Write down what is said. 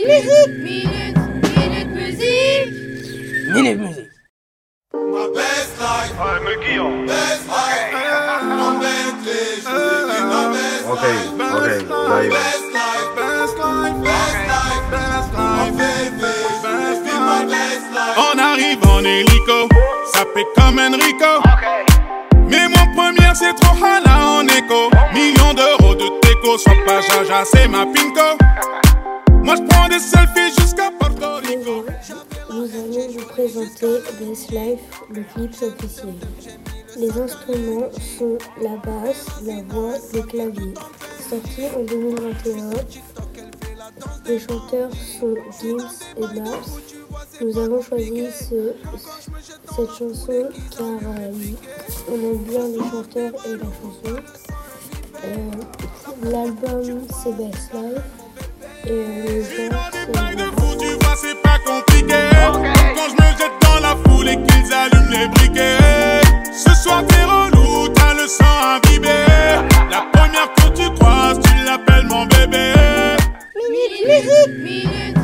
Minute, minute, minute musique. Minute musique. My best life, Ouais, me guillon. best life. I'm Bentley, je vis ma best Ok, life. ok, j'arrive. Best life, best life, best life, best life. Baby, ma best life. On arrive en hélico, ça fait comme Enrico. Mais mon première c'est trop hala en écho. Millions d'euros de déco, sois pas jaja, c'est ma pinko. Nous allons vous présenter Best Life, le clip officiel. Les instruments sont la basse, la voix, le clavier. Sorti en 2021, les chanteurs sont Gims et Mars. Nous avons choisi ce- cette chanson car euh, on aime bien les chanteurs et la chanson. Euh, L'album c'est Best Life et euh, me